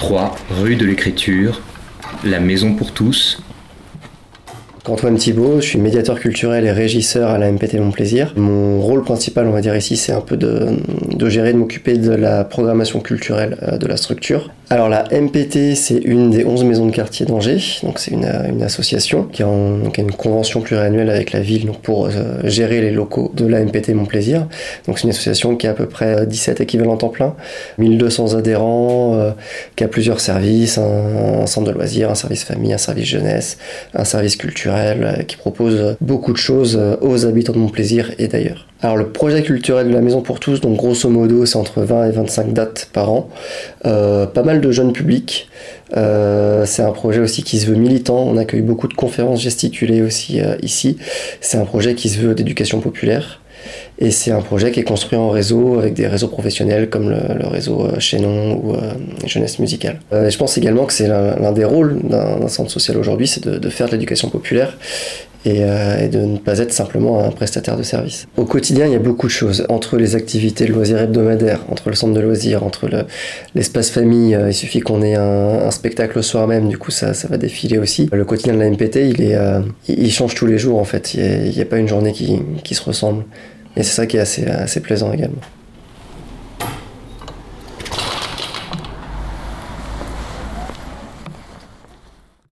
3 rue de l'Écriture, la Maison pour tous, Antoine Thibault, je suis médiateur culturel et régisseur à la MPT Mon Plaisir. Mon rôle principal, on va dire ici, c'est un peu de, gérer, de m'occuper de la programmation culturelle euh, de la structure. Alors la MPT, c'est une des 11 maisons de quartier d'Angers, donc c'est une, une, association qui a, a, une convention pluriannuelle avec la ville donc pour euh, gérer les locaux de la MPT Mon Plaisir. Donc c'est une association qui a à peu près 17 équivalents temps plein, 1200 adhérents, euh, qui a plusieurs services, un centre de loisirs, un service famille, un service jeunesse, un service culturel euh, qui propose beaucoup de choses euh, aux habitants de mon plaisir et d'ailleurs. Alors le projet culturel de la Maison pour tous, donc grosso modo c'est entre 20 et 25 dates par an, euh, pas mal de jeunes publics, c'est un projet aussi qui se veut militant, on accueille beaucoup de conférences gesticulées aussi ici, c'est un projet qui se veut d'éducation populaire, et c'est un projet qui est construit en réseau avec des réseaux professionnels comme le, réseau Chaînon ou euh, Jeunesse Musicale. Euh, je pense également que c'est l'un des rôles d'un centre social aujourd'hui, c'est de, faire de l'éducation populaire et, euh, et, de ne pas être simplement un prestataire de service. Au quotidien, il y a beaucoup de choses. Entre les activités de loisirs hebdomadaires, entre le centre de loisirs, entre l'espace le, famille, il suffit qu'on ait un, spectacle le soir même, du coup ça, ça va défiler aussi. Le quotidien de la MPT, il, est, il change tous les jours en fait. Il n'y a, a, pas une journée qui, qui se ressemble. Et c'est ça qui est assez, assez plaisant également.